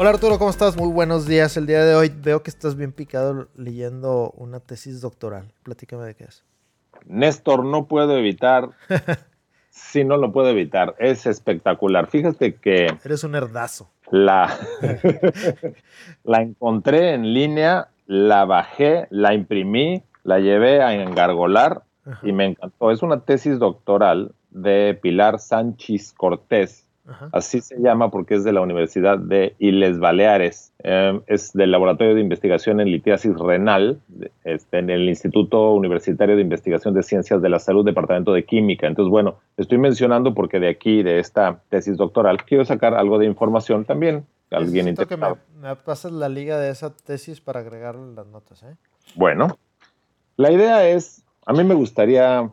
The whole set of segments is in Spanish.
Hola Arturo, ¿cómo estás? Muy buenos días. El día de hoy veo que estás bien picado leyendo una tesis doctoral. Platícame de qué es. Néstor, no puedo evitar. sí, no lo puedo evitar. Es espectacular. Fíjate que. Eres un herdazo. La, la encontré en línea, la bajé, la imprimí, la llevé a engargolar y me encantó. Es una tesis doctoral de Pilar Sánchez Cortés Así se llama porque es de la Universidad de Isles Baleares. Em, es del Laboratorio de Investigación en Litiasis Renal, este, en el Instituto Universitario de Investigación de Ciencias de la Salud, Departamento de Química. Entonces, bueno, estoy mencionando porque de aquí, de esta tesis doctoral, quiero sacar algo de información también. Alguien Necesito que me, me pases la liga de esa tesis para agregar las notas. ¿eh? Bueno, la idea es, a mí me gustaría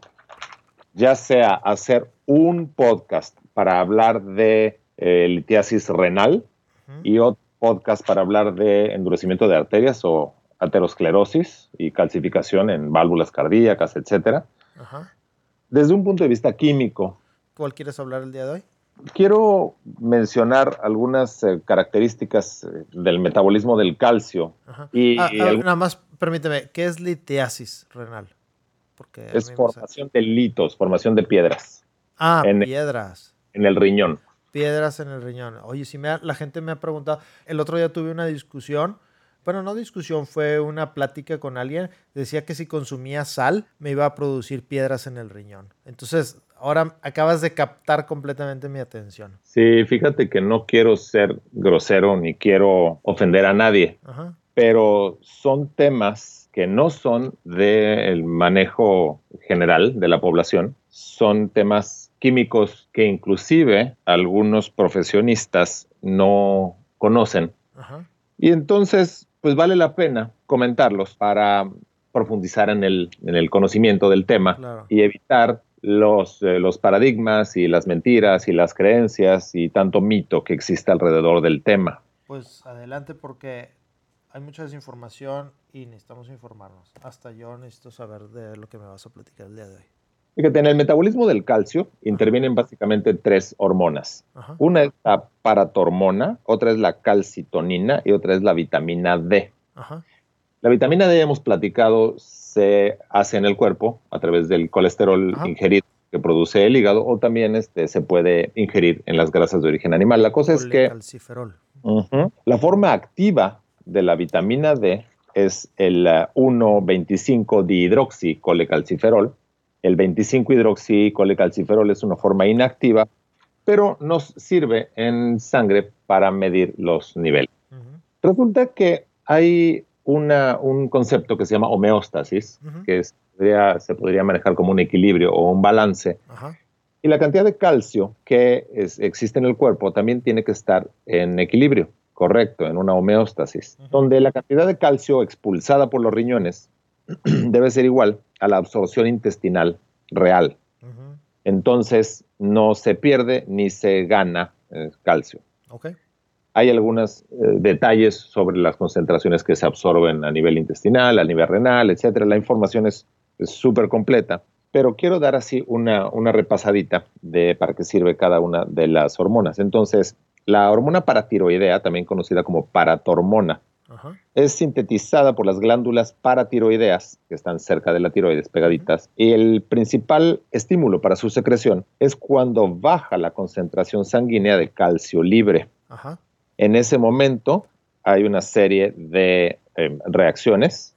ya sea hacer un podcast para hablar de eh, litiasis renal y otro podcast para hablar de endurecimiento de arterias o aterosclerosis y calcificación en válvulas cardíacas, etcétera. Desde un punto de vista químico. ¿Cuál quieres hablar el día de hoy? Quiero mencionar algunas eh, características eh, del metabolismo del calcio. Y, ah, ah, nada más, permíteme, ¿qué es litiasis renal? Porque es formación de litos, formación de piedras. Ah, piedras en el riñón. Piedras en el riñón. Oye, si me la gente me ha preguntado, el otro día tuve una discusión, bueno, no discusión, fue una plática con alguien, decía que si consumía sal me iba a producir piedras en el riñón. Entonces, ahora acabas de captar completamente mi atención. Sí, fíjate que no quiero ser grosero ni quiero ofender a nadie, pero son temas que no son del manejo general de la población, son temas químicos que inclusive algunos profesionistas no conocen. Y entonces, pues vale la pena comentarlos para profundizar en el, en el conocimiento del tema y evitar los, eh, los paradigmas y las mentiras y las creencias y tanto mito que existe alrededor del tema. Pues adelante porque hay mucha desinformación y necesitamos informarnos. Hasta yo necesito saber de lo que me vas a platicar el día de hoy. Fíjate, en el metabolismo del calcio intervienen básicamente tres hormonas. Una es la paratormona, otra es la calcitonina y otra es la vitamina D. La vitamina D, hemos platicado, se hace en el cuerpo a través del colesterol ingerido que produce el hígado o también este, se puede ingerir en las grasas de origen animal. La cosa es que la forma activa de la vitamina D es el 1,25 uh, dihidroxicolecalciferol el 25-hidroxicolecalciferol es una forma inactiva, pero nos sirve en sangre para medir los niveles. Resulta que hay un concepto que se llama homeostasis, que se podría manejar como un equilibrio o un balance. Y la cantidad de calcio que existe en el cuerpo también tiene que estar en equilibrio, correcto, en una homeostasis, donde la cantidad de calcio expulsada por los riñones debe ser igual a la absorción intestinal real. Entonces, no se pierde ni se gana eh, calcio. Hay algunos eh, detalles sobre las concentraciones que se absorben a nivel intestinal, a nivel renal, etcétera. La información es súper completa, pero quiero dar así una, una repasadita de para qué sirve cada una de las hormonas. Entonces, la hormona paratiroidea, también conocida como paratormona, es sintetizada por las glándulas paratiroideas, que están cerca de la tiroides, pegaditas, y el principal estímulo para su secreción es cuando baja la concentración sanguínea de calcio libre. En ese momento hay una serie de em, reacciones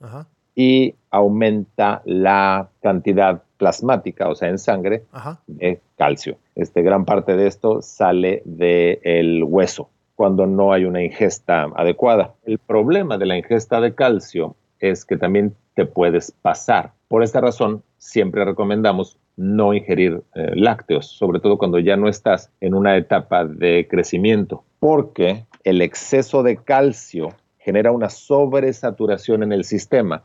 y aumenta la cantidad plasmática, o sea, en sangre, de calcio. Este, gran parte de esto sale del hueso cuando no hay una ingesta adecuada. El problema de la ingesta de calcio es que también te puedes pasar. Por esta razón, siempre recomendamos no ingerir eh, lácteos, sobre todo cuando ya no estás en una etapa de crecimiento, porque el exceso de calcio genera una sobresaturación en el sistema.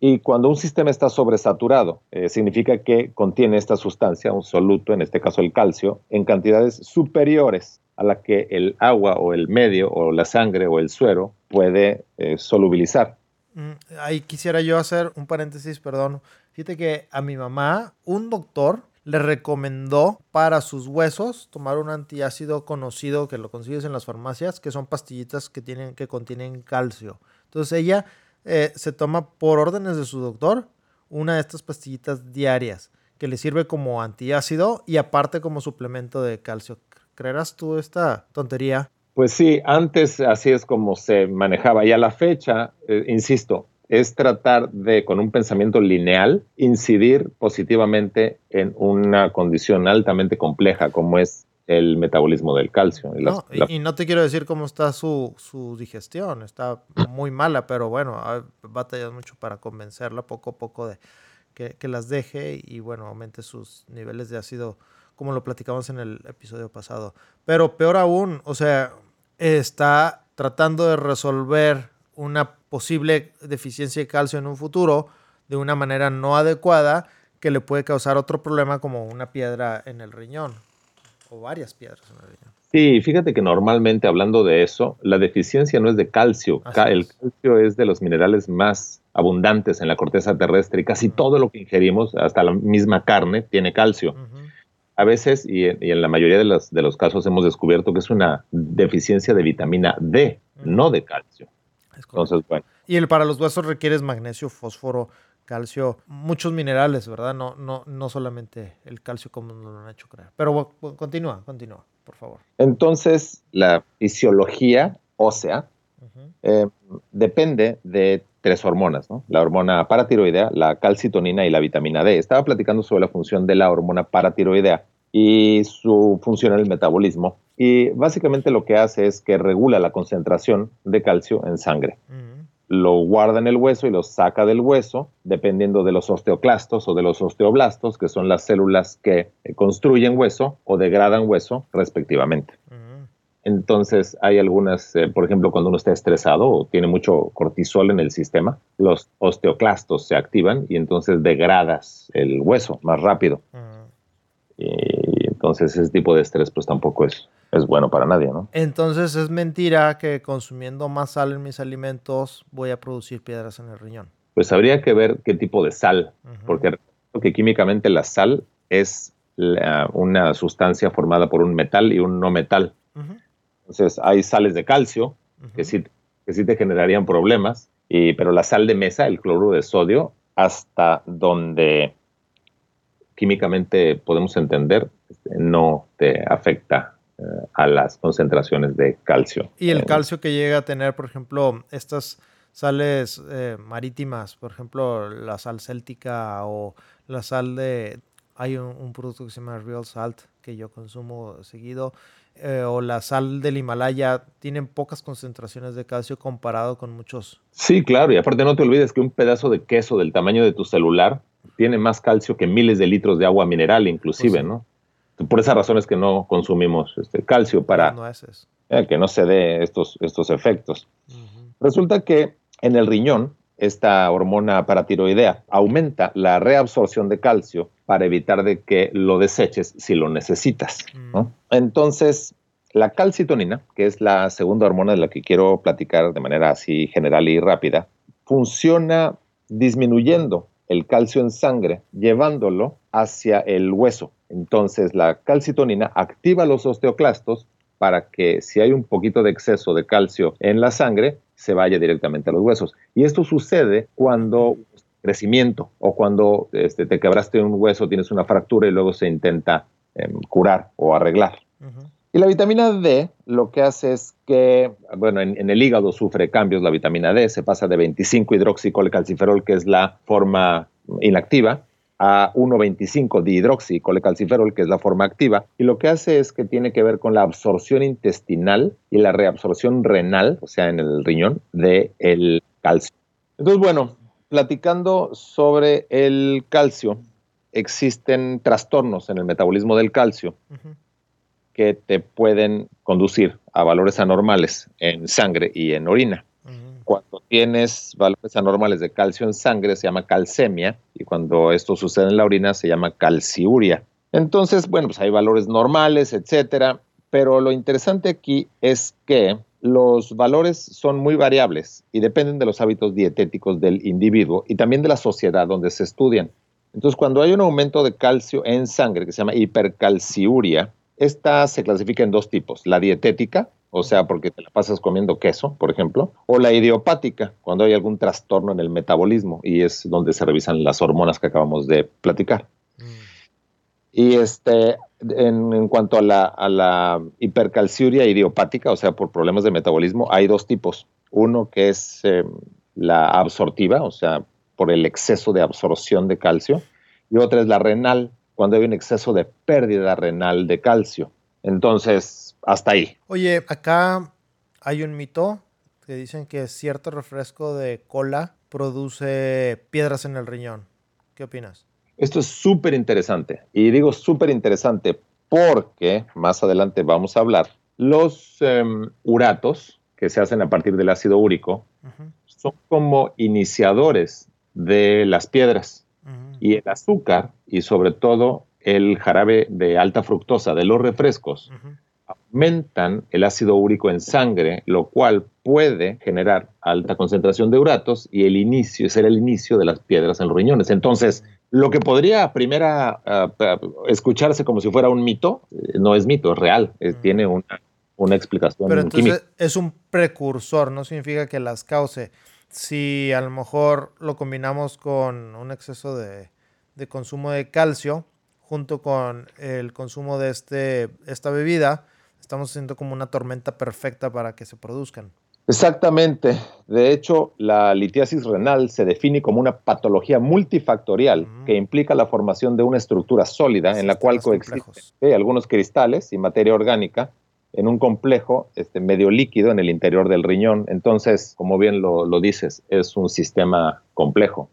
Y cuando un sistema está sobresaturado, eh, significa que contiene esta sustancia, un soluto, en este caso el calcio, en cantidades superiores a la que el agua o el medio o la sangre o el suero puede eh, solubilizar. Mm, ahí quisiera yo hacer un paréntesis, perdón. Fíjate que a mi mamá, un doctor le recomendó para sus huesos tomar un antiácido conocido que lo consigues en las farmacias, que son pastillitas que, tienen, que contienen calcio. Entonces ella eh, se toma por órdenes de su doctor una de estas pastillitas diarias que le sirve como antiácido y aparte como suplemento de calcio. ¿Creerás tú esta tontería? Pues sí, antes así es como se manejaba y a la fecha, eh, insisto, es tratar de, con un pensamiento lineal, incidir positivamente en una condición altamente compleja como es el metabolismo del calcio. Y, no, y, no te quiero decir cómo está su, su, digestión, está muy mala, pero bueno, batallas mucho para convencerla poco a poco de que, que, las deje y bueno, aumente sus niveles de ácido, como lo platicamos en el episodio pasado. Pero peor aún, o sea, está tratando de resolver una posible deficiencia de calcio en un futuro de una manera no adecuada que le puede causar otro problema como una piedra en el riñón o varias piedras en el riñón. Sí, fíjate que normalmente hablando de eso, la deficiencia no es de calcio. el calcio es de los minerales más abundantes en la corteza terrestre y casi todo lo que ingerimos, hasta la misma carne, tiene calcio. A veces, y en, la mayoría de los, de los, casos, hemos descubierto que es una deficiencia de vitamina D, no de calcio. Entonces, bueno. Y el para los huesos requieres magnesio, fósforo, calcio, muchos minerales, ¿verdad? No, no, no solamente el calcio como nos lo han hecho creer. Pero continúa, continúa, por favor. Entonces, la fisiología ósea eh, depende de tres hormonas, ¿no? La hormona paratiroidea, la calcitonina y la vitamina D. Estaba platicando sobre la función de la hormona paratiroidea y su función en el metabolismo. Y básicamente lo que hace es que regula la concentración de calcio en sangre. Lo guarda en el hueso y lo saca del hueso, dependiendo de los osteoclastos o de los osteoblastos, que son las células que construyen hueso o degradan hueso, respectivamente. Entonces, hay algunas, eh, por ejemplo, cuando uno está estresado o tiene mucho cortisol en el sistema, los osteoclastos se activan y entonces degradas el hueso más rápido. Y entonces ese tipo de estrés pues tampoco es, es bueno para nadie, ¿no? Entonces es mentira que consumiendo más sal en mis alimentos voy a producir piedras en el riñón. Pues habría que ver qué tipo de sal, porque que químicamente la sal es una sustancia formada por un metal y un no metal. Entonces hay sales de calcio que, sí, que sí te generarían problemas, y, pero la sal de mesa, el cloruro de sodio, hasta donde químicamente podemos entender, este, no te afecta eh, a las concentraciones de calcio. Y el calcio que llega a tener, por ejemplo, estas sales eh, marítimas, por ejemplo, la sal céltica o la sal de... Hay un, producto que se llama Real Salt que yo consumo seguido, eh, o la sal del Himalaya, tienen pocas concentraciones de calcio comparado con muchos. Sí, claro, y aparte no te olvides que un pedazo de queso del tamaño de tu celular tiene más calcio que miles de litros de agua mineral, inclusive, pues ¿no? Por esas razones que no consumimos este calcio para eh, que no se dé estos, estos efectos. Resulta que en el riñón, esta hormona paratiroidea aumenta la reabsorción de calcio para evitar de que lo deseches si lo necesitas. Mm. Entonces, la calcitonina, que es la segunda hormona de la que quiero platicar de manera así general y rápida, funciona disminuyendo el calcio en sangre, llevándolo hacia el hueso. Entonces la calcitonina activa los osteoclastos para que si hay un poquito de exceso de calcio en la sangre, se vaya directamente a los huesos. Y esto sucede cuando crecimiento o cuando este, te quebraste un hueso, tienes una fractura y luego se intenta em, curar o arreglar. Y la vitamina D lo que hace es que, bueno, en, el hígado sufre cambios la vitamina D, se pasa de 25 hidroxicolecalciferol, que es la forma inactiva, a 1,25 dihidroxicolecalciferol, que es la forma activa, y lo que hace es que tiene que ver con la absorción intestinal y la reabsorción renal, o sea, en el riñón, del el calcio. Entonces, bueno, platicando sobre el calcio, existen trastornos en el metabolismo del calcio que te pueden conducir a valores anormales en sangre y en orina. Cuando tienes valores anormales de calcio en sangre se llama calcemia y cuando esto sucede en la orina se llama calciuria. Entonces, bueno, pues hay valores normales, etcétera, pero lo interesante aquí es que los valores son muy variables y dependen de los hábitos dietéticos del individuo y también de la sociedad donde se estudian. Entonces, cuando hay un aumento de calcio en sangre que se llama hipercalciuria, esta se clasifica en dos tipos, la dietética, o sea, porque te la pasas comiendo queso, por ejemplo, o la idiopática, cuando hay algún trastorno en el metabolismo y es donde se revisan las hormonas que acabamos de platicar. Mm. Y este, en, cuanto a la, a la, hipercalciuria idiopática, o sea, por problemas de metabolismo, hay dos tipos. Uno que es eh, la absortiva, o sea, por el exceso de absorción de calcio, y otra es la renal, cuando hay un exceso de pérdida renal de calcio. Entonces, hasta ahí. Oye, acá hay un mito que dicen que cierto refresco de cola produce piedras en el riñón. ¿Qué opinas? Esto es súper interesante. Y digo súper interesante porque más adelante vamos a hablar. Los em, uratos que se hacen a partir del ácido úrico son como iniciadores de las piedras. Y el azúcar y sobre todo el jarabe de alta fructosa de los refrescos aumentan el ácido úrico en sangre, lo cual puede generar alta concentración de uratos y el inicio, ser el inicio de las piedras en los riñones. Entonces, lo que podría a primera escucharse como si fuera un mito, eh, no es mito, es real, eh, tiene una, una explicación Pero entonces es un precursor, no significa que las cause. Si a lo mejor lo combinamos con un exceso de, de consumo de calcio, junto con el consumo de este, esta bebida, estamos haciendo como una tormenta perfecta para que se produzcan. Exactamente. De hecho, la litiasis renal se define como una patología multifactorial que implica la formación de una estructura sólida en la cual coexisten algunos cristales y materia orgánica en un complejo este, medio líquido en el interior del riñón. Entonces, como bien lo, lo dices, es un sistema complejo.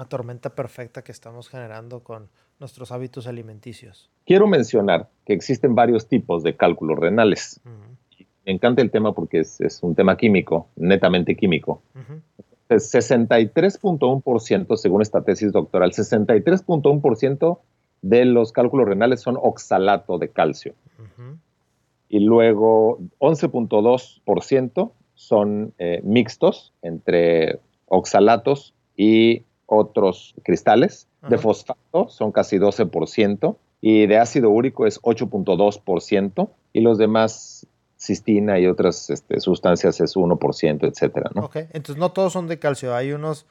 Una tormenta perfecta que estamos generando con nuestros hábitos alimenticios. Quiero mencionar que existen varios tipos de cálculos renales me encanta el tema porque es, un tema químico, netamente químico. 63.1%, según esta tesis doctoral, 63.1% de los cálculos renales son oxalato de calcio. Y luego 11.2% son eh, mixtos entre oxalatos y otros cristales. De fosfato son casi 12%. Y de ácido úrico es 8.2%. Y los demás cistina y otras este, sustancias es 1%, etcétera, ¿no? Ok, entonces no todos son de calcio, hay unos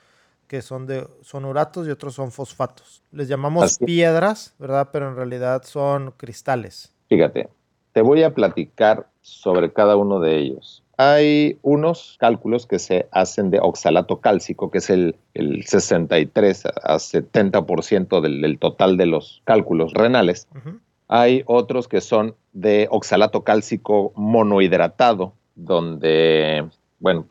que son de son uratos y otros son fosfatos. Les llamamos piedras, ¿verdad? Pero en realidad son cristales. Fíjate, te voy a platicar sobre cada uno de ellos. Hay unos cálculos que se hacen de oxalato cálcico, que es el, 63 a 70% del, del, total de los cálculos renales. Hay otros que son de oxalato cálcico monohidratado, donde, bueno,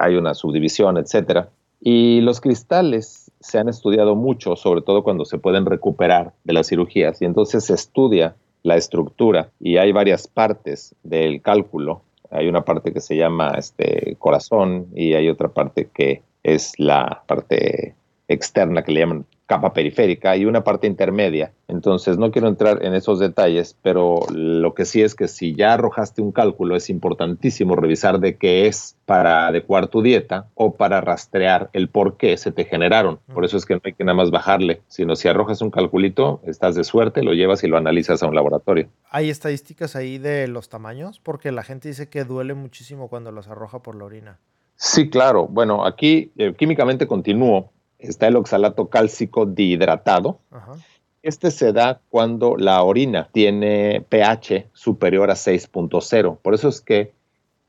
hay una subdivisión, etcétera. Y los cristales se han estudiado mucho, sobre todo cuando se pueden recuperar de las cirugías, y entonces se estudia la estructura y hay varias partes del cálculo. Hay una parte que se llama este corazón y hay otra parte que es la parte externa que le llaman capa periférica y una parte intermedia. Entonces, no quiero entrar en esos detalles, pero lo que sí es que si ya arrojaste un cálculo, es importantísimo revisar de qué es para adecuar tu dieta o para rastrear el por qué se te generaron. Por eso es que no hay que nada más bajarle, sino si arrojas un calculito, estás de suerte, lo llevas y lo analizas a un laboratorio. ¿Hay estadísticas ahí de los tamaños? Porque la gente dice que duele muchísimo cuando los arroja por la orina. Sí, claro. Bueno, aquí eh, químicamente continúo está el oxalato cálcico dihidratado. Este se da cuando la orina tiene pH superior a 6.0. Por eso es que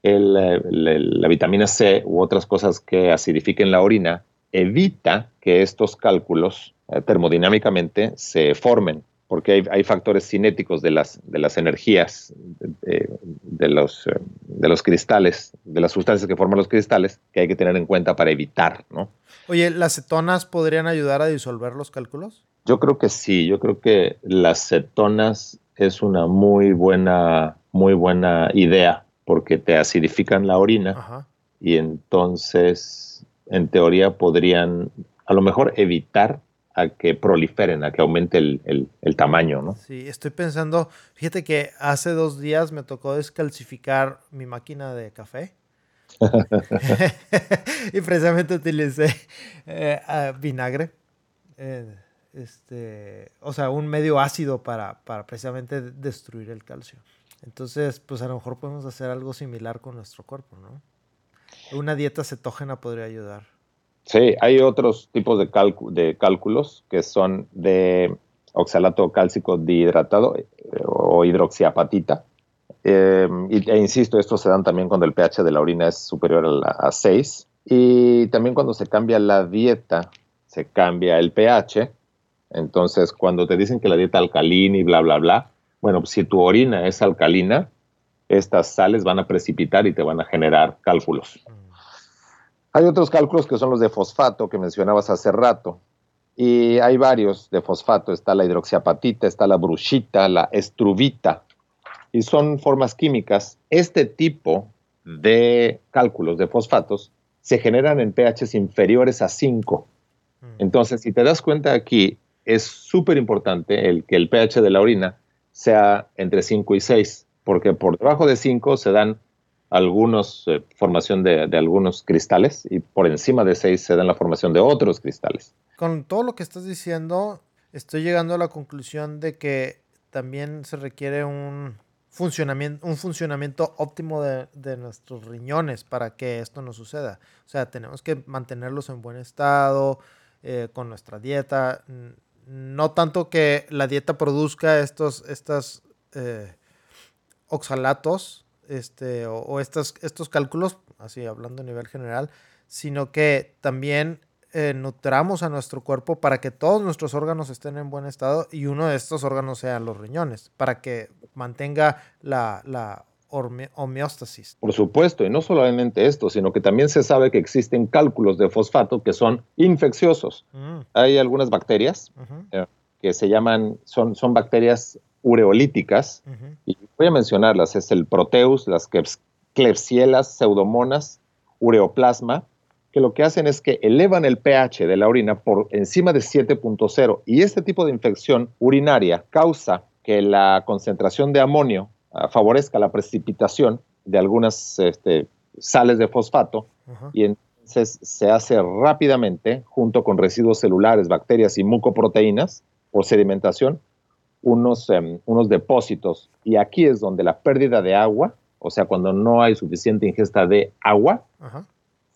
la vitamina C u otras cosas que acidifiquen la orina evita que estos cálculos eh, termodinámicamente se formen, porque hay, factores cinéticos de las, de las energías de, los, de los cristales de las sustancias que forman los cristales que hay que tener en cuenta para evitar, ¿no? Oye, ¿las cetonas podrían ayudar a disolver los cálculos? Yo creo que sí, yo creo que las cetonas es una muy buena, muy buena idea porque te acidifican la orina y entonces, en teoría, podrían a lo mejor evitar a que proliferen, a que aumente el, tamaño, ¿no? Sí, estoy pensando, fíjate que hace dos días me tocó descalcificar mi máquina de café. y precisamente utilicé eh, vinagre. Eh, este, o sea, un medio ácido para, para precisamente destruir el calcio. Entonces, pues a lo mejor podemos hacer algo similar con nuestro cuerpo, ¿no? Una dieta cetógena podría ayudar. Sí, hay otros tipos de, cálculos que son de oxalato cálcico dihidratado eh, o hidroxiapatita. Em, e insisto, estos se dan también cuando el pH de la orina es superior a, a 6. Y también cuando se cambia la dieta, se cambia el pH. Entonces, cuando te dicen que la dieta alcalina y bla, bla, bla, bueno, si tu orina es alcalina, estas sales van a precipitar y te van a generar cálculos. Hay otros cálculos que son los de fosfato que mencionabas hace rato. Y hay varios de fosfato. Está la hidroxiapatita, está la brushita, la estruvita. Y son formas químicas. Este tipo de cálculos de fosfatos se generan en pHs inferiores a 5. Mm. Entonces, si te das cuenta aquí, es súper importante el que el pH de la orina sea entre 5 y 6, porque por debajo de 5 se dan algunos, eh, formación de, algunos cristales y por encima de 6 se dan la formación de otros cristales. Con todo lo que estás diciendo, estoy llegando a la conclusión de que también se requiere un funcionamiento, un funcionamiento óptimo de, nuestros riñones para que esto no suceda. O sea, tenemos que mantenerlos en buen estado, eh, con nuestra dieta. No tanto que la dieta produzca estos, estas, eh, oxalatos, este, o, estos, estos cálculos, así hablando a nivel general, sino que también eh, nutramos a nuestro cuerpo para que todos nuestros órganos estén en buen estado y uno de estos órganos sean los riñones, para que mantenga la, la homeostasis. Por supuesto, y no solamente esto, sino que también se sabe que existen cálculos de fosfato que son infecciosos. Mm. Hay algunas bacterias eh, que se llaman, son, son bacterias ureolíticas, y voy a mencionarlas, es el Proteus, las Klebsielas, Pseudomonas, Ureoplasma, que lo que hacen es que elevan el pH de la orina por encima de 7.0 y este tipo de infección urinaria causa que la concentración de amonio ah, favorezca la precipitación de algunas este, sales de fosfato y entonces se hace rápidamente, junto con residuos celulares, bacterias y mucoproteínas, por sedimentación, unos, em, unos depósitos. Y aquí es donde la pérdida de agua, o sea, cuando no hay suficiente ingesta de agua,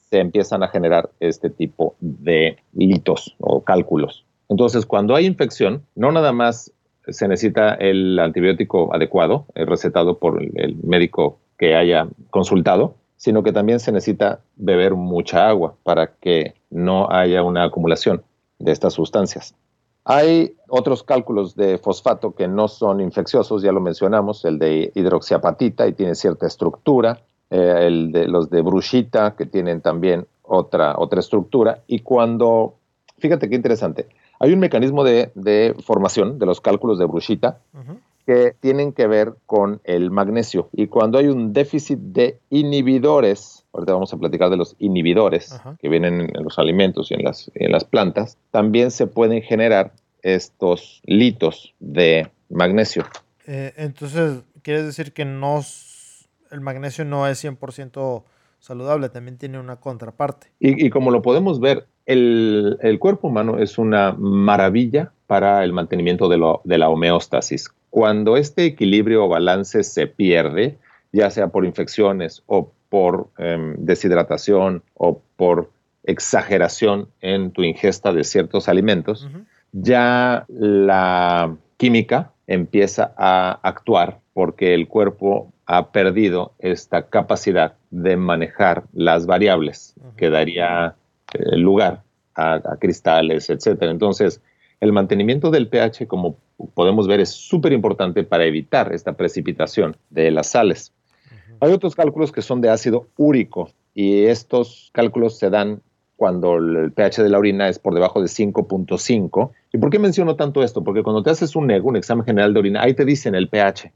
se empiezan a generar este tipo de litos o cálculos. Entonces, cuando hay infección, no nada más se necesita el antibiótico adecuado, eh, recetado por el médico que haya consultado, sino que también se necesita beber mucha agua para que no haya una acumulación de estas sustancias. Hay otros cálculos de fosfato que no son infecciosos, ya lo mencionamos, el de hidroxiapatita y tiene cierta estructura, eh, el de los de brushita que tienen también otra, otra estructura. Y cuando, fíjate qué interesante, hay un mecanismo de, formación de los cálculos de brushita que tienen que ver con el magnesio. Y cuando hay un déficit de inhibidores, ahorita vamos a platicar de los inhibidores que vienen en los alimentos y en las, en las plantas, también se pueden generar estos litos de magnesio. Eh, entonces, ¿quieres decir que no, el magnesio no es 100% saludable, también tiene una contraparte? Y, como lo podemos ver, el, el, cuerpo humano es una maravilla para el mantenimiento de, lo, de la homeostasis. Cuando este equilibrio o balance se pierde, ya sea por infecciones o por em, deshidratación o por exageración en tu ingesta de ciertos alimentos, ya la química empieza a actuar porque el cuerpo ha perdido esta capacidad de manejar las variables que daría eh, lugar a, a, cristales, etc. Entonces, el mantenimiento del pH, como podemos ver, es súper importante para evitar esta precipitación de las sales. Hay otros cálculos que son de ácido úrico y estos cálculos se dan cuando el pH de la orina es por debajo de 5.5. ¿Y por qué menciono tanto esto? Porque cuando te haces un EGO, un examen general de orina, ahí te dicen el pH.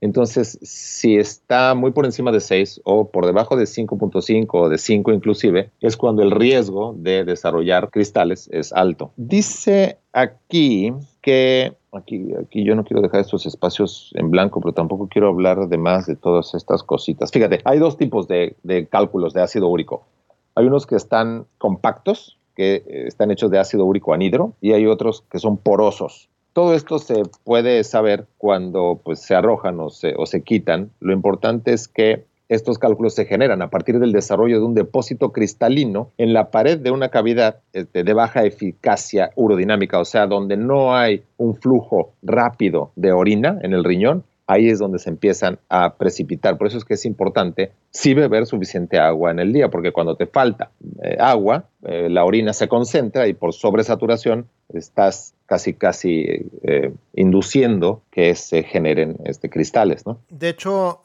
Entonces, si está muy por encima de 6 o por debajo de 5.5 o de 5 inclusive, es cuando el riesgo de desarrollar cristales es alto. Dice aquí que, aquí, aquí yo no quiero dejar estos espacios en blanco, pero tampoco quiero hablar de más de todas estas cositas. Fíjate, hay dos tipos de, cálculos de ácido úrico. Hay unos que están compactos, que están hechos de ácido úrico anhidro, y hay otros que son porosos. Todo esto se puede saber cuando pues, se arrojan o se quitan. Lo importante es que estos cálculos se generan a partir del desarrollo de un depósito cristalino en la pared de una cavidad este, de baja eficacia urodinámica, o sea, donde no hay un flujo rápido de orina en el riñón, ahí es donde se empiezan a precipitar. Por eso es que es importante sí beber suficiente agua en el día, porque cuando te falta eh, agua, eh, la orina se concentra y por sobresaturación estás casi casi eh, induciendo que se generen este, cristales, ¿no? De hecho,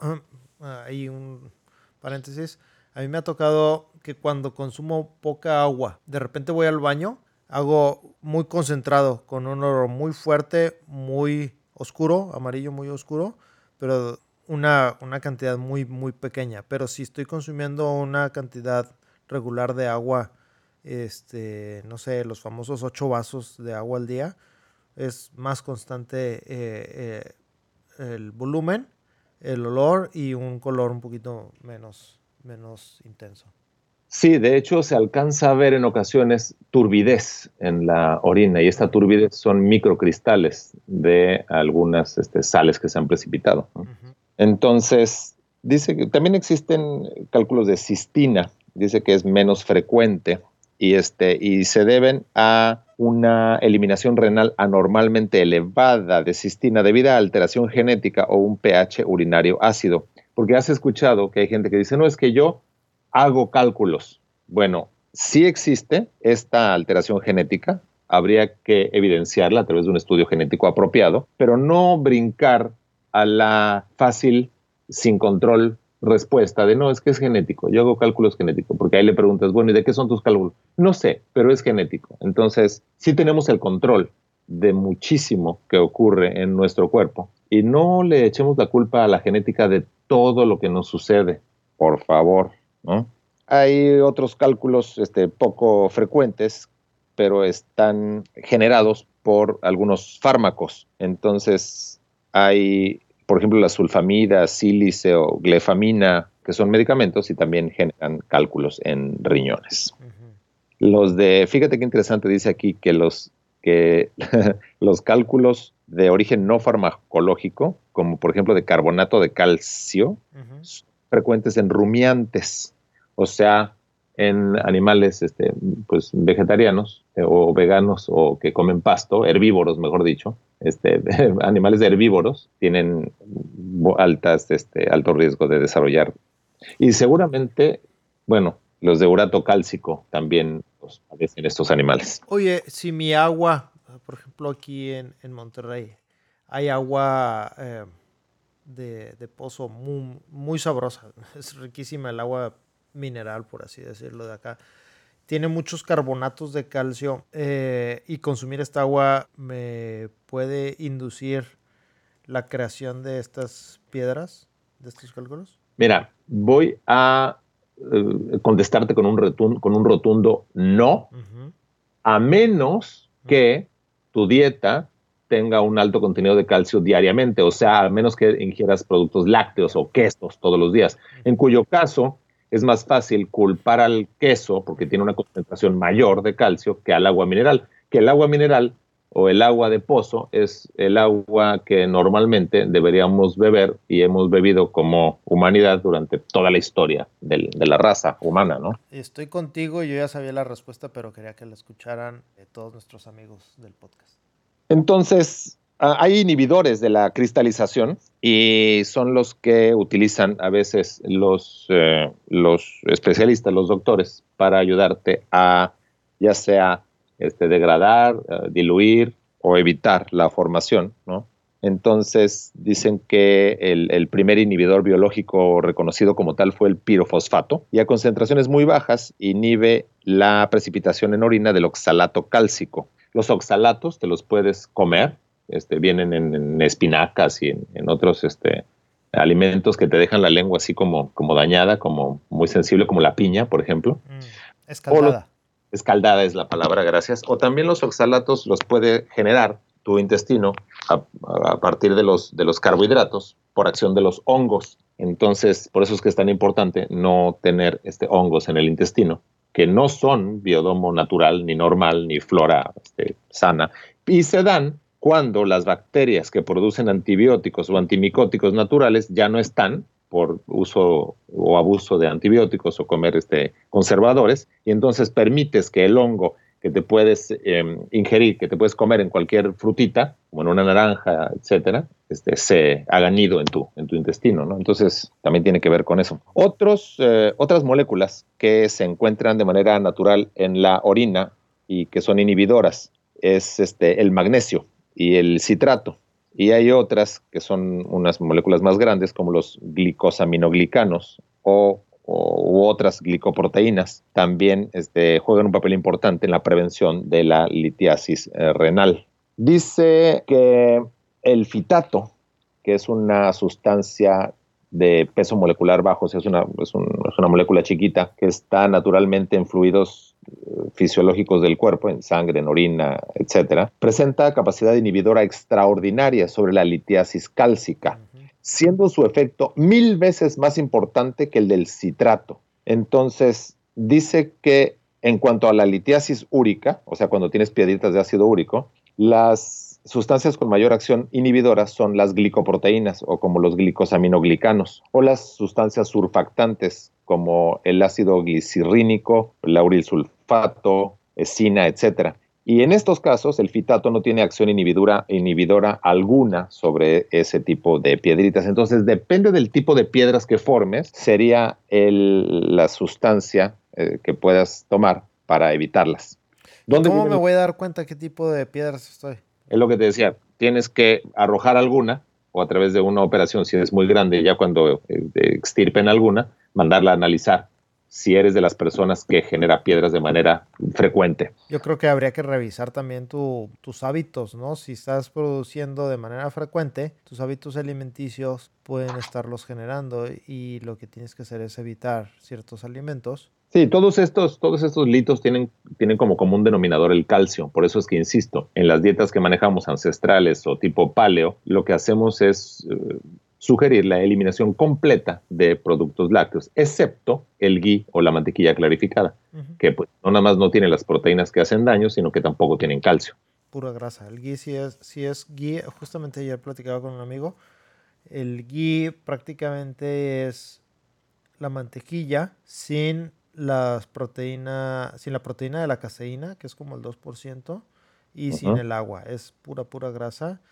hay un paréntesis, a mí me ha tocado que cuando consumo poca agua, de repente voy al baño, hago muy concentrado, con un olor muy fuerte, muy oscuro, amarillo muy oscuro, pero una, una cantidad muy, muy pequeña. Pero si estoy consumiendo una cantidad regular de agua, este, no sé, los famosos ocho vasos de agua al día, es más constante eh, eh, el volumen, el olor y un color un poquito menos, menos intenso. Sí, de hecho se alcanza a ver en ocasiones turbidez en la orina y esta turbidez son microcristales de algunas este, sales que se han precipitado. Entonces, dice que también existen cálculos de cistina, dice que es menos frecuente y, este, y se deben a una eliminación renal anormalmente elevada de cistina debido a alteración genética o un pH urinario ácido. Porque has escuchado que hay gente que dice, no, es que yo hago cálculos. Bueno, si existe esta alteración genética, habría que evidenciarla a través de un estudio genético apropiado, pero no brincar a la fácil, sin control respuesta de no, es que es genético, yo hago cálculos genéticos, porque ahí le preguntas, bueno, ¿y de qué son tus cálculos? No sé, pero es genético. Entonces, sí tenemos el control de muchísimo que ocurre en nuestro cuerpo y no le echemos la culpa a la genética de todo lo que nos sucede, por favor. Hay otros cálculos este, poco frecuentes, pero están generados por algunos fármacos. Entonces, hay, por ejemplo, la sulfamida, sílice o glefamina, que son medicamentos y también generan cálculos en riñones. Los de, fíjate qué interesante dice aquí que los, que los cálculos de origen no farmacológico, como por ejemplo de carbonato de calcio, frecuentes en rumiantes, o sea, en animales este, pues, vegetarianos eh, o veganos o que comen pasto, herbívoros, mejor dicho. Este, animales herbívoros tienen altas, este, alto riesgo de desarrollar. Y seguramente, bueno, los de urato cálcico también los padecen estos animales. Oye, si mi agua, por ejemplo, aquí en, Monterrey, hay agua eh, de, pozo muy, muy sabrosa. Es riquísima el agua mineral, por así decirlo, de acá. Tiene muchos carbonatos de calcio eh, y consumir esta agua me puede inducir la creación de estas piedras, de estos cálculos. Mira, voy a eh, contestarte con un, rotundo, con un rotundo no, a menos que tu dieta tenga un alto contenido de calcio diariamente, o sea, al menos que ingieras productos lácteos o quesos todos los días, en cuyo caso es más fácil culpar al queso porque tiene una concentración mayor de calcio que al agua mineral, que el agua mineral o el agua de pozo es el agua que normalmente deberíamos beber y hemos bebido como humanidad durante toda la historia de la raza humana, ¿no? Estoy contigo, yo ya sabía la respuesta, pero quería que la escucharan eh, todos nuestros amigos del podcast. Entonces, ah, hay inhibidores de la cristalización y son los que utilizan a veces los, eh, los especialistas, los doctores, para ayudarte a ya sea este, degradar, eh, diluir o evitar la formación Entonces dicen que el, primer inhibidor biológico reconocido como tal fue el pirofosfato y a concentraciones muy bajas inhibe la precipitación en orina del oxalato cálcico. Los oxalatos te los puedes comer, este, vienen en, espinacas y en, otros este, alimentos que te dejan la lengua así como, como dañada, como muy sensible, como la piña, por ejemplo. Mm, escaldada. escaldada es la palabra, gracias. O también los oxalatos los puede generar tu intestino a, partir de los, de los carbohidratos por acción de los hongos. Entonces, por eso es que es tan importante no tener este, hongos en el intestino, que no son biodomo natural, ni normal, ni flora este, sana, y se dan cuando las bacterias que producen antibióticos o antimicóticos naturales ya no están por uso o abuso de antibióticos o comer este, conservadores, y entonces permites que el hongo que te puedes em, ingerir, que te puedes comer en cualquier frutita, como en una naranja, etcétera, este, se haga nido en tu, en tu intestino, ¿no? Entonces, también tiene que ver con eso. Otros, eh, otras moléculas que se encuentran de manera natural en la orina y que son inhibidoras es este, el magnesio y el citrato. Y hay otras que son unas moléculas más grandes, como los glicosaminoglicanos o u otras glicoproteínas también este, juegan un papel importante en la prevención de la litiasis eh, renal. Dice que el fitato, que es una sustancia de peso molecular bajo, es, una, es, una molécula chiquita que está naturalmente en fluidos fisiológicos del cuerpo, en sangre, en orina, etc., presenta capacidad inhibidora extraordinaria sobre la litiasis cálcica siendo su efecto mil veces más importante que el del citrato. Entonces, dice que en cuanto a la litiasis úrica, o sea, cuando tienes piedritas de ácido úrico, las sustancias con mayor acción inhibidora son las glicoproteínas o como los glicosaminoglicanos o las sustancias surfactantes como el ácido glicirrínico, lauril sulfato, esina, etcétera. Y en estos casos, el fitato no tiene acción inhibidora, inhibidora alguna sobre ese tipo de piedritas. Entonces, depende del tipo de piedras que formes, sería la sustancia eh, que puedas tomar para evitarlas. ¿Cómo me voy a dar cuenta qué tipo de piedras estoy? Es lo que te decía, tienes que arrojar alguna o a través de una operación, si es muy grande, ya cuando eh, extirpen alguna, mandarla a analizar si eres de las personas que genera piedras de manera frecuente. Yo creo que habría que revisar también tus hábitos, ¿no? Si estás produciendo de manera frecuente, tus hábitos alimenticios pueden estarlos generando y lo que tienes que hacer es evitar ciertos alimentos. Sí, todos estos, todos estos litos tienen, tienen como común denominador el calcio. Por eso es que insisto, en las dietas que manejamos ancestrales o tipo paleo, lo que hacemos es eh, sugerir la eliminación completa de productos lácteos, excepto el ghee o la mantequilla clarificada, que pues, no nada más no tiene las proteínas que hacen daño, sino que tampoco tienen calcio. Pura grasa. El ghee si es, si es ghee, justamente ayer platicaba con un amigo, el ghee prácticamente es la mantequilla sin las proteínas, sin la proteína de la caseína, que es como el 2%, y sin el agua. Es pura, pura grasa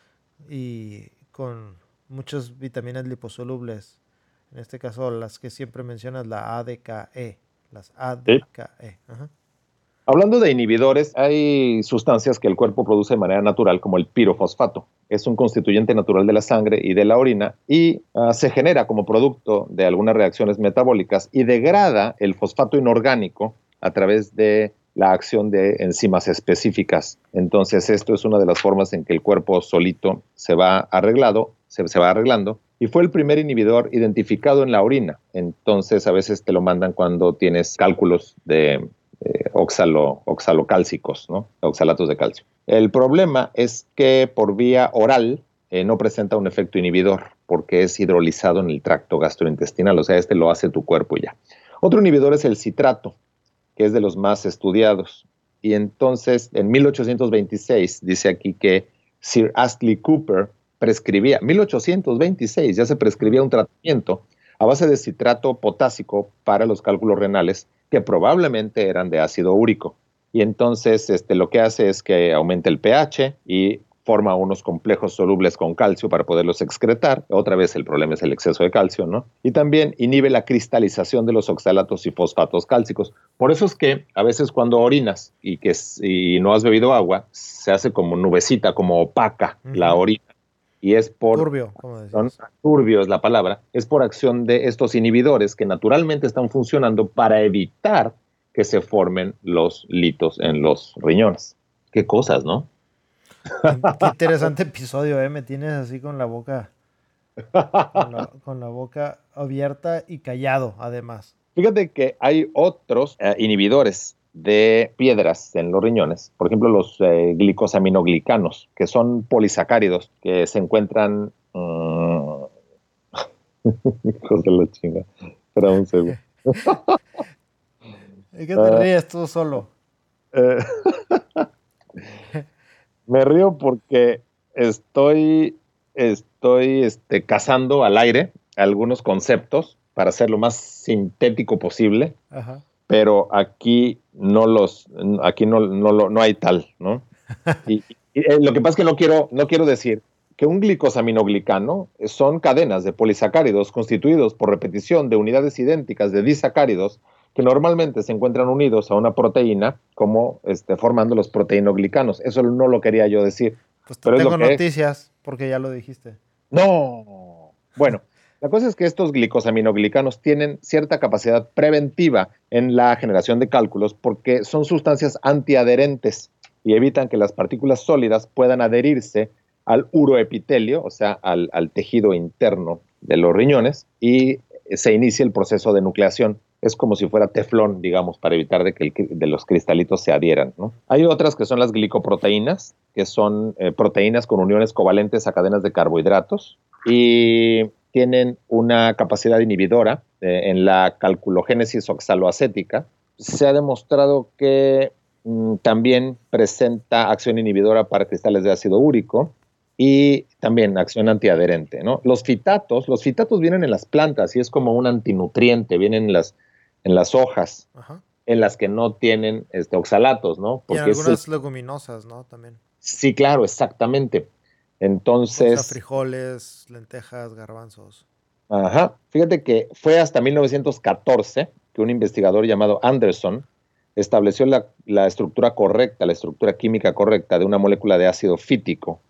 y con muchas vitaminas liposolubles. En este caso, las que siempre mencionas, la ADKE. Las ADKE. Hablando de inhibidores, hay sustancias que el cuerpo produce de manera natural, como el pirofosfato. Es un constituyente natural de la sangre y de la orina y ah, se genera como producto de algunas reacciones metabólicas y degrada el fosfato inorgánico a través de la acción de enzimas específicas. Entonces, esto es una de las formas en que el cuerpo solito se va arreglado se, va arreglando, y fue el primer inhibidor identificado en la orina. Entonces a veces te lo mandan cuando tienes cálculos de oxalo, oxalocálcicos, ¿no? oxalatos de calcio. El problema es que por vía oral eh, no presenta un efecto inhibidor porque es hidrolizado en el tracto gastrointestinal, o sea, este lo hace tu cuerpo ya. Otro inhibidor es el citrato, que es de los más estudiados. Y entonces, en 1826, dice aquí que Sir Astley Cooper prescribía, 1826 ya se prescribía un tratamiento a base de citrato potásico para los cálculos renales que probablemente eran de ácido úrico. Y entonces este, lo que hace es que aumenta el pH y forma unos complejos solubles con calcio para poderlos excretar. Otra vez el problema es el exceso de calcio, ¿no? Y también inhibe la cristalización de los oxalatos y fosfatos cálcicos. Por eso es que a veces cuando orinas y que no has bebido agua, se hace como nubecita, como opaca la orina y es por... Turbio, son, turbio es la palabra, es por acción de estos inhibidores que naturalmente están funcionando para evitar que se formen los litos en los riñones. Qué cosas, ¿no? Qué, interesante episodio, ¿eh? Me tienes así con la boca... Con la, boca abierta y callado, además. Fíjate que hay otros eh, inhibidores de piedras en los riñones, por ejemplo los eh, glicosaminoglicanos, que son polisacáridos que se encuentran... Mm, hijos de la chinga. Espera un segundo. ¿Y qué te ah. ríes tú solo? Eh, me río porque estoy, estoy este, cazando al aire algunos conceptos para ser lo más sintético posible. Ajá pero aquí no los, aquí no, no, no hay tal, ¿no? Y, eh, lo que pasa es que no quiero, no quiero decir que un glicosaminoglicano son cadenas de polisacáridos constituidos por repetición de unidades idénticas de disacáridos que normalmente se encuentran unidos a una proteína como este, formando los proteinoglicanos. Eso no lo quería yo decir. Pues tengo noticias, porque ya lo dijiste. No. Bueno, la cosa es que estos glicosaminoglicanos tienen cierta capacidad preventiva en la generación de cálculos porque son sustancias antiadherentes y evitan que las partículas sólidas puedan adherirse al uroepitelio, o sea, al, tejido interno de los riñones, y se inicia el proceso de nucleación. Es como si fuera teflón, digamos, para evitar de que de los cristalitos se adhieran. Hay otras que son las glicoproteínas, que son eh, proteínas con uniones covalentes a cadenas de carbohidratos. Y tienen una capacidad inhibidora eh, en la calculogénesis oxaloacética. Se ha demostrado que mm, también presenta acción inhibidora para cristales de ácido úrico y también acción antiadherente. ¿no? Los fitatos, los fitatos vienen en las plantas y es como un antinutriente, vienen en las, en las hojas. en las que no tienen este, oxalatos, ¿no? Porque y algunas leguminosas, ¿no? También. Sí, claro, exactamente. Entonces. frijoles, lentejas, garbanzos. Ajá. Fíjate que fue hasta 1914 que un investigador llamado Anderson estableció la, estructura correcta, la estructura química correcta de una molécula de ácido fítico.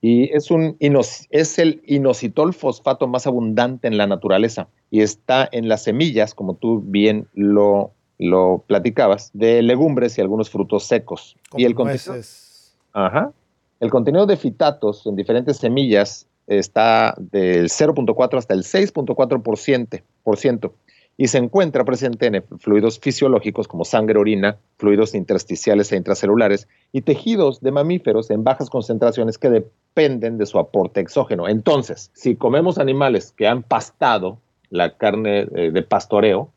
Y es, un es el inositol fosfato más abundante en la naturaleza y está en las semillas, como tú bien lo, lo platicabas, de legumbres y algunos frutos secos. y el contenido, Ajá. El contenido de fitatos en diferentes semillas está del 0.4 hasta el 6.4% y se encuentra presente en fluidos fisiológicos como sangre, orina, fluidos intersticiales e intracelulares y tejidos de mamíferos en bajas concentraciones que dependen de su aporte exógeno. Entonces, si comemos animales que han pastado la carne eh, de pastoreo,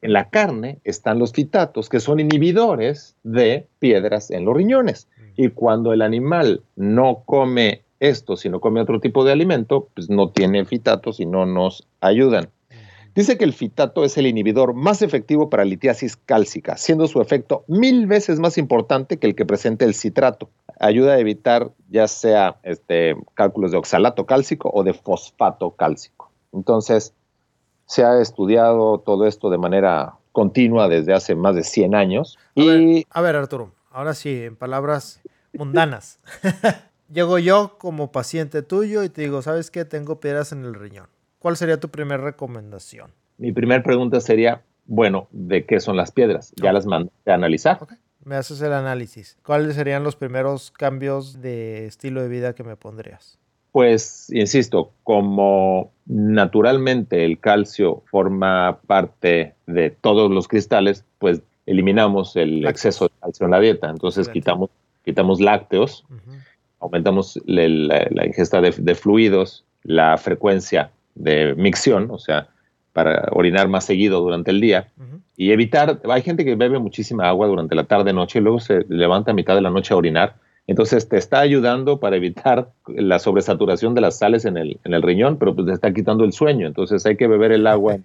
en la carne están los fitatos, que son inhibidores de piedras en los riñones. Y cuando el animal no come esto, sino come otro tipo de alimento, pues no tiene fitatos y no nos ayudan. Dice que el fitato es el inhibidor más efectivo para litiasis cálcica, siendo su efecto mil veces más importante que el que presenta el citrato. Ayuda a evitar ya sea este, cálculos de oxalato cálcico o de fosfato cálcico. Entonces, se ha estudiado todo esto de manera continua desde hace más de 100 años. y... a ver Arturo, ahora sí, en palabras mundanas. Llego yo como paciente tuyo y te digo, ¿sabes qué? Tengo piedras en el riñón. ¿Cuál sería tu primera recomendación? Mi primera pregunta sería, bueno, ¿de qué son las piedras? Ya las mandé a analizar. Me haces el análisis. ¿Cuáles serían los primeros cambios de estilo de vida que me pondrías? Pues, insisto, como naturalmente el calcio forma parte de todos los cristales, pues eliminamos el exceso de calcio en la dieta. Entonces quitamos, quitamos lácteos, aumentamos la, ingesta de, fluidos, la frecuencia de micción, o sea, para orinar más seguido durante el día y evitar, hay gente que bebe muchísima agua durante la tarde noche y luego se levanta a mitad de la noche a orinar. Entonces te está ayudando para evitar la sobresaturación de las sales en el, en el riñón, pero pues te está quitando el sueño. Entonces hay que beber el agua.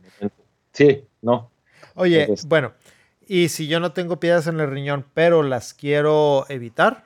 Sí, no. Oye, bueno, y si yo no tengo piedras en el riñón, pero las quiero evitar,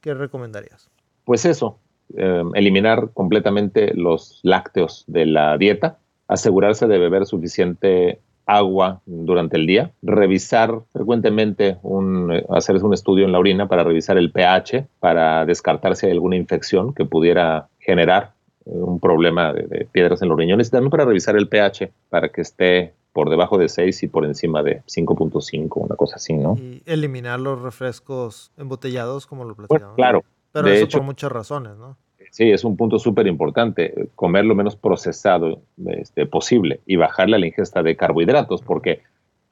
¿qué recomendarías? Pues eso, em, eliminar completamente los lácteos de la dieta, asegurarse de beber suficiente agua durante el día, revisar frecuentemente, un, hacer un estudio en la orina para revisar el pH, para descartar si hay alguna infección que pudiera generar un problema de, piedras en los riñones, también para revisar el pH, para que esté por debajo de 6 y por encima de 5.5, una cosa así, ¿no? Y eliminar los refrescos embotellados, como lo platicamos. claro. Pero eso por muchas razones, ¿no? Sí, es un punto súper importante, comer lo menos procesado este, posible y bajarle la ingesta de carbohidratos, porque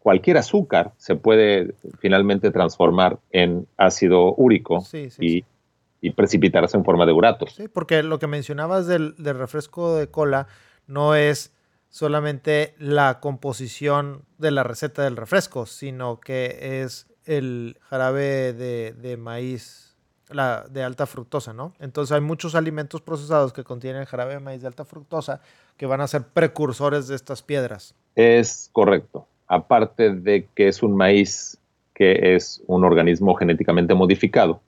cualquier azúcar se puede finalmente transformar en ácido úrico y, precipitarse en forma de uratos. Sí, porque lo que mencionabas del, refresco de cola no es solamente la composición de la receta del refresco, sino que es el jarabe de maíz la de alta fructosa, ¿no? Entonces hay muchos alimentos procesados que contienen jarabe de maíz de alta fructosa que van a ser precursores de estas piedras. Es correcto. Aparte de que es un maíz que es un organismo genéticamente modificado.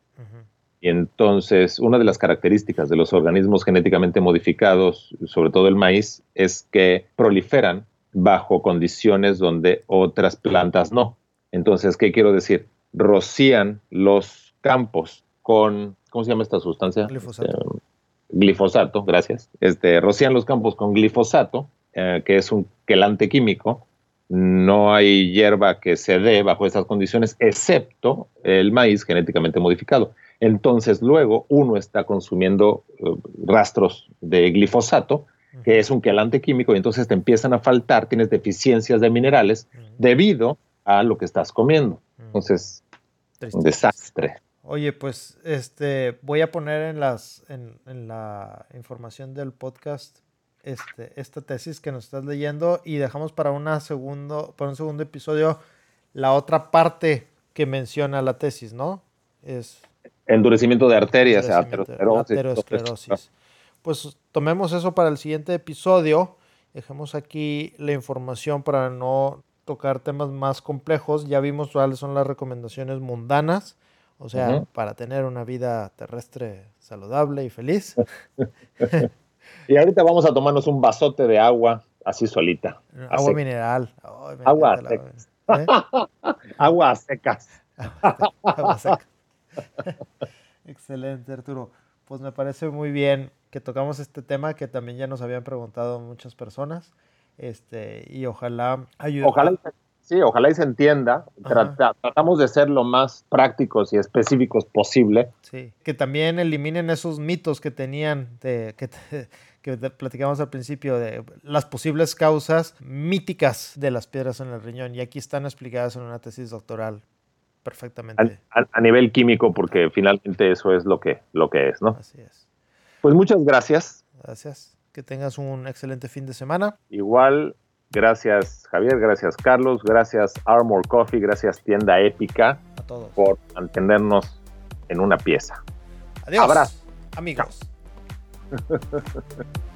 Y entonces, una de las características de los organismos genéticamente modificados, sobre todo el maíz, es que proliferan bajo condiciones donde otras plantas no. Entonces, ¿qué quiero decir? Rocían los campos con, ¿cómo se llama esta sustancia? Glifosato. Este, glifosato, gracias. Este, rocían los campos con glifosato, eh, que es un quelante químico. No hay hierba que se dé bajo estas condiciones, excepto el maíz genéticamente modificado. Entonces, luego uno está consumiendo eh, rastros de glifosato, que es un quelante químico, y entonces te empiezan a faltar, tienes deficiencias de minerales debido a lo que estás comiendo. Entonces, un desastre. Oye, pues este voy a poner en las en, la información del podcast este, esta tesis que nos estás leyendo y dejamos para una segundo para un segundo episodio la otra parte que menciona la tesis, ¿no? Es endurecimiento de arterias, aterosclerosis. Pues tomemos eso para el siguiente episodio. Dejemos aquí la información para no tocar temas más complejos. Ya vimos cuáles son las recomendaciones mundanas o sea, para tener una vida terrestre saludable y feliz. y ahorita vamos a tomarnos un vasote de agua así solita. Agua mineral. agua secas. ¿eh? agua secas. agua secas. Excelente, Arturo. Pues me parece muy bien que tocamos este tema que también ya nos habían preguntado muchas personas. Este, y ojalá ayude. Ojalá Sí, ojalá y se entienda. tratamos de ser lo más prácticos y específicos posible. Sí, que también eliminen esos mitos que tenían, de, que, que platicamos al principio, de las posibles causas míticas de las piedras en el riñón. Y aquí están explicadas en una tesis doctoral perfectamente. A, nivel químico, porque finalmente eso es lo que, lo que es, ¿no? Así es. Pues muchas gracias. Gracias. Que tengas un excelente fin de semana. Igual, Gracias Javier, gracias Carlos, gracias Armor Coffee, gracias Tienda Épica por mantenernos en una pieza. Adiós. Abrazo. Amigos.